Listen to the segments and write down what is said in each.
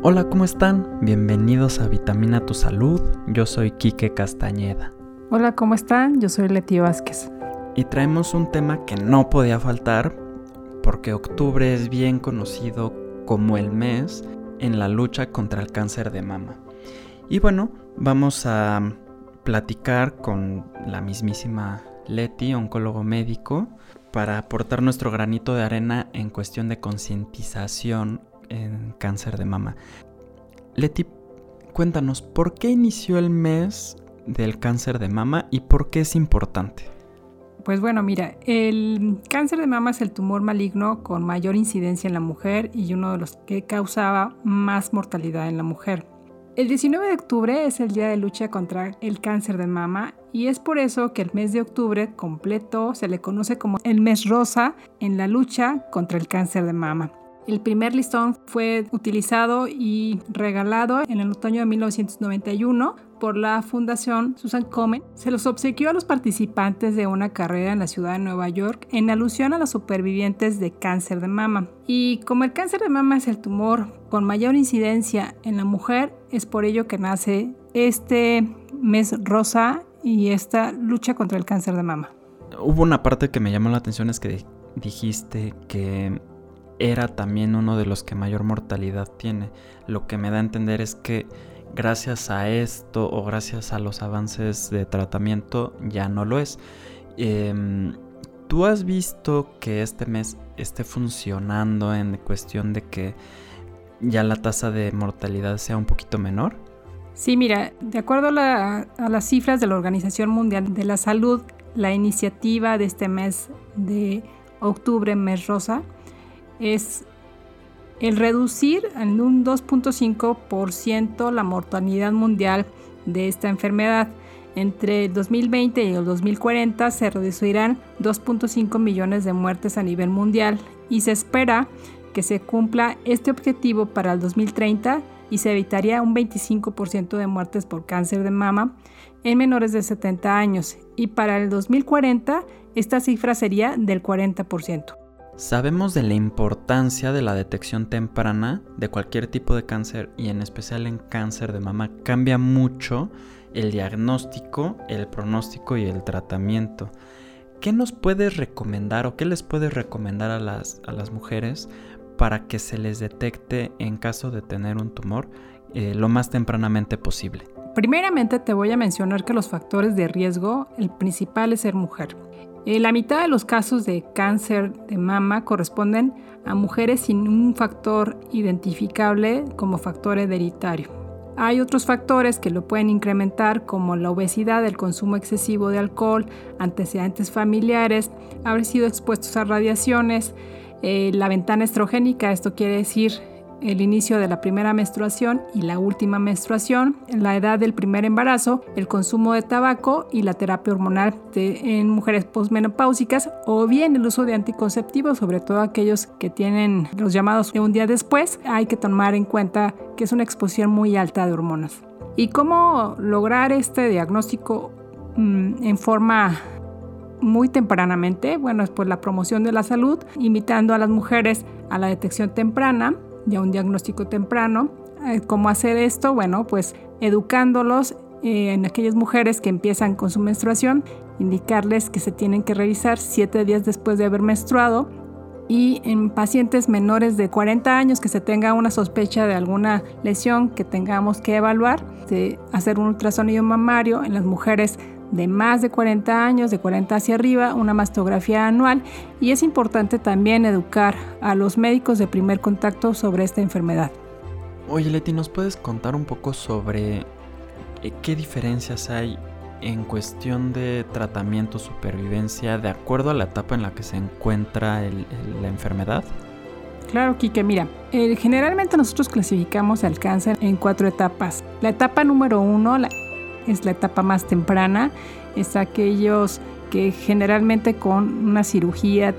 Hola, ¿cómo están? Bienvenidos a Vitamina Tu Salud. Yo soy Quique Castañeda. Hola, ¿cómo están? Yo soy Leti Vázquez. Y traemos un tema que no podía faltar porque octubre es bien conocido como el mes en la lucha contra el cáncer de mama. Y bueno, vamos a platicar con la mismísima Leti, oncólogo médico, para aportar nuestro granito de arena en cuestión de concientización en cáncer de mama. Leti, cuéntanos, ¿por qué inició el mes del cáncer de mama y por qué es importante? Pues bueno, mira, el cáncer de mama es el tumor maligno con mayor incidencia en la mujer y uno de los que causaba más mortalidad en la mujer. El 19 de octubre es el día de lucha contra el cáncer de mama y es por eso que el mes de octubre completo se le conoce como el mes rosa en la lucha contra el cáncer de mama. El primer listón fue utilizado y regalado en el otoño de 1991 por la Fundación Susan Komen. Se los obsequió a los participantes de una carrera en la ciudad de Nueva York en alusión a los supervivientes de cáncer de mama. Y como el cáncer de mama es el tumor con mayor incidencia en la mujer, es por ello que nace este mes rosa y esta lucha contra el cáncer de mama. Hubo una parte que me llamó la atención, es que dijiste que era también uno de los que mayor mortalidad tiene. Lo que me da a entender es que gracias a esto o gracias a los avances de tratamiento ya no lo es. Em, ¿Tú has visto que este mes esté funcionando en cuestión de que ya la tasa de mortalidad sea un poquito menor? Sí, mira, de acuerdo a, a las cifras de la Organización Mundial de la Salud, la iniciativa de este mes de octubre, mes rosa, es el reducir en un 2.5% la mortalidad mundial de esta enfermedad. Entre el 2020 y el 2040 se reducirán 2.5 millones de muertes a nivel mundial y se espera que se cumpla este objetivo para el 2030 y se evitaría un 25% de muertes por cáncer de mama en menores de 70 años y para el 2040 esta cifra sería del 40%. Sabemos de la importancia de la detección temprana de cualquier tipo de cáncer y en especial en cáncer de mama. Cambia mucho el diagnóstico, el pronóstico y el tratamiento. ¿Qué nos puedes recomendar o qué les puedes recomendar a las, a las mujeres para que se les detecte en caso de tener un tumor eh, lo más tempranamente posible? Primeramente te voy a mencionar que los factores de riesgo, el principal es ser mujer. Eh, la mitad de los casos de cáncer de mama corresponden a mujeres sin un factor identificable como factor hereditario. Hay otros factores que lo pueden incrementar como la obesidad, el consumo excesivo de alcohol, antecedentes familiares, haber sido expuestos a radiaciones, eh, la ventana estrogénica, esto quiere decir el inicio de la primera menstruación y la última menstruación, la edad del primer embarazo, el consumo de tabaco y la terapia hormonal en mujeres posmenopáusicas o bien el uso de anticonceptivos, sobre todo aquellos que tienen los llamados de un día después, hay que tomar en cuenta que es una exposición muy alta de hormonas. ¿Y cómo lograr este diagnóstico mm, en forma muy tempranamente? Bueno, es por la promoción de la salud, invitando a las mujeres a la detección temprana, ya un diagnóstico temprano. Eh, ¿Cómo hacer esto? Bueno, pues educándolos eh, en aquellas mujeres que empiezan con su menstruación, indicarles que se tienen que revisar siete días después de haber menstruado y en pacientes menores de 40 años que se tenga una sospecha de alguna lesión que tengamos que evaluar, hacer un ultrasonido mamario en las mujeres de más de 40 años, de 40 hacia arriba, una mastografía anual y es importante también educar a los médicos de primer contacto sobre esta enfermedad. Oye Leti, ¿nos puedes contar un poco sobre eh, qué diferencias hay en cuestión de tratamiento, supervivencia, de acuerdo a la etapa en la que se encuentra la enfermedad? Claro, Kike, mira, eh, generalmente nosotros clasificamos el cáncer en cuatro etapas. La etapa número uno, la es la etapa más temprana, es aquellos que generalmente con una cirugía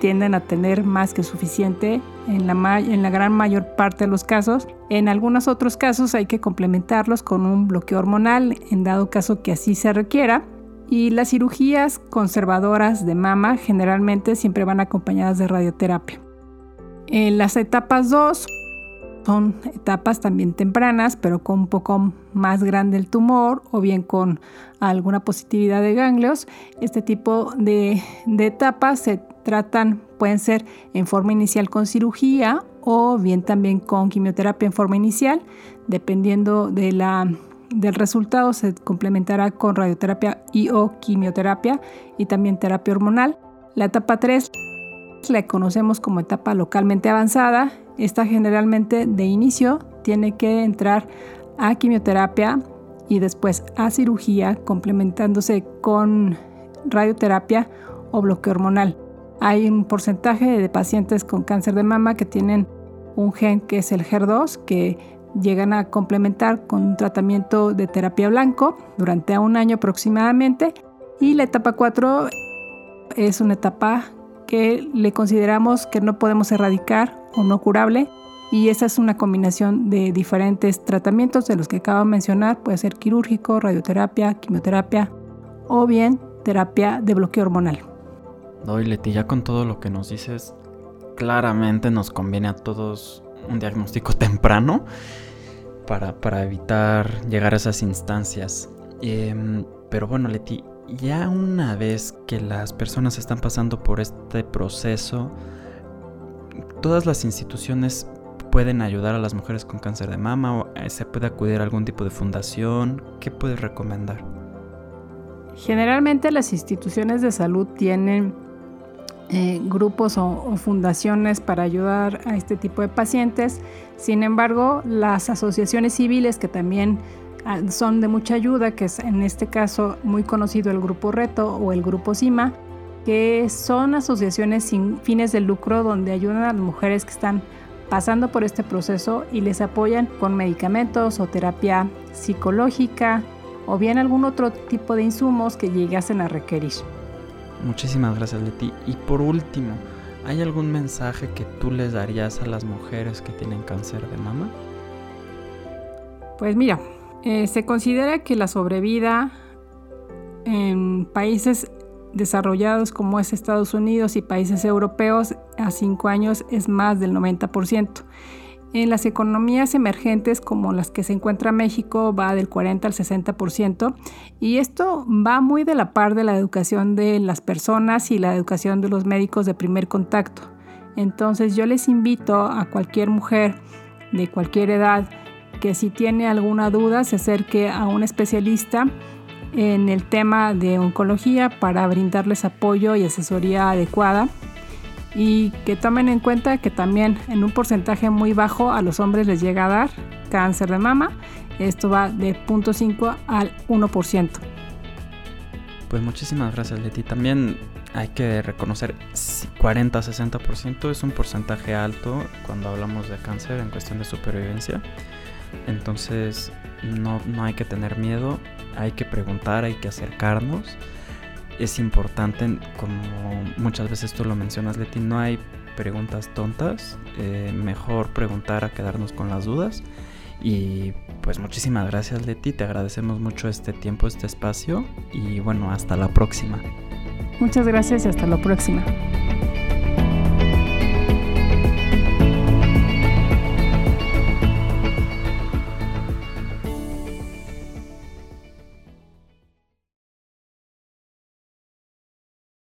tienden a tener más que suficiente en la, gran mayor parte de los casos. En algunos otros casos hay que complementarlos con un bloqueo hormonal en dado caso que así se requiera. Y las cirugías conservadoras de mama generalmente siempre van acompañadas de radioterapia. En las etapas 2 son etapas también tempranas, pero con un poco más grande el tumor o bien con alguna positividad de ganglios. Este tipo de, etapas se tratan, pueden ser en forma inicial con cirugía o bien también con quimioterapia en forma inicial. Dependiendo de la, del resultado, se complementará con radioterapia y o quimioterapia y también terapia hormonal. La etapa 3 la conocemos como etapa localmente avanzada esta generalmente de inicio tiene que entrar a quimioterapia y después a cirugía complementándose con radioterapia o bloqueo hormonal. Hay un porcentaje de pacientes con cáncer de mama que tienen un gen que es el HER2 que llegan a complementar con un tratamiento de terapia blanco durante un año aproximadamente y la etapa 4 es una etapa que le consideramos que no podemos erradicar o no curable. Y esa es una combinación de diferentes tratamientos de los que acabo de mencionar. Puede ser quirúrgico, radioterapia, quimioterapia o bien terapia de bloqueo hormonal. Doy, Leti, ya con todo lo que nos dices, claramente nos conviene a todos un diagnóstico temprano para, para evitar llegar a esas instancias. Em, pero bueno, Leti, ya una vez que las personas están pasando por este proceso, todas las instituciones pueden ayudar a las mujeres con cáncer de mama o eh, se puede acudir a algún tipo de fundación. ¿Qué puedes recomendar? Generalmente las instituciones de salud tienen eh, grupos o, fundaciones para ayudar a este tipo de pacientes. Sin embargo, las asociaciones civiles que también son de mucha ayuda, que es en este caso muy conocido el Grupo Reto o el Grupo CIMA, que son asociaciones sin fines de lucro donde ayudan a las mujeres que están pasando por este proceso y les apoyan con medicamentos o terapia psicológica o bien algún otro tipo de insumos que llegasen a requerir. Muchísimas gracias Leti. Y por último, ¿hay algún mensaje que tú les darías a las mujeres que tienen cáncer de mama? Pues mira, eh, se considera que la sobrevida en países desarrollados como es Estados Unidos y países europeos a cinco años es más del 90%. En las economías emergentes como las que se encuentra México va del 40 al 60% y esto va muy de la par de la educación de las personas y la educación de los médicos de primer contacto. Entonces yo les invito a cualquier mujer de cualquier edad que si tiene alguna duda se acerque a un especialista en el tema de oncología para brindarles apoyo y asesoría adecuada y que tomen en cuenta que también en un porcentaje muy bajo a los hombres les llega a dar cáncer de mama. Esto va de 0.5 al 1%. Pues muchísimas gracias Leti. También hay que reconocer 40-60% es un porcentaje alto cuando hablamos de cáncer en cuestión de supervivencia. Entonces no, no hay que tener miedo hay que preguntar, hay que acercarnos. Es importante, como muchas veces tú lo mencionas, Leti, no hay preguntas tontas. Eh, mejor preguntar a quedarnos con las dudas. Y pues muchísimas gracias Leti, te agradecemos mucho este tiempo, este espacio y bueno, hasta la próxima. Muchas gracias y hasta la próxima.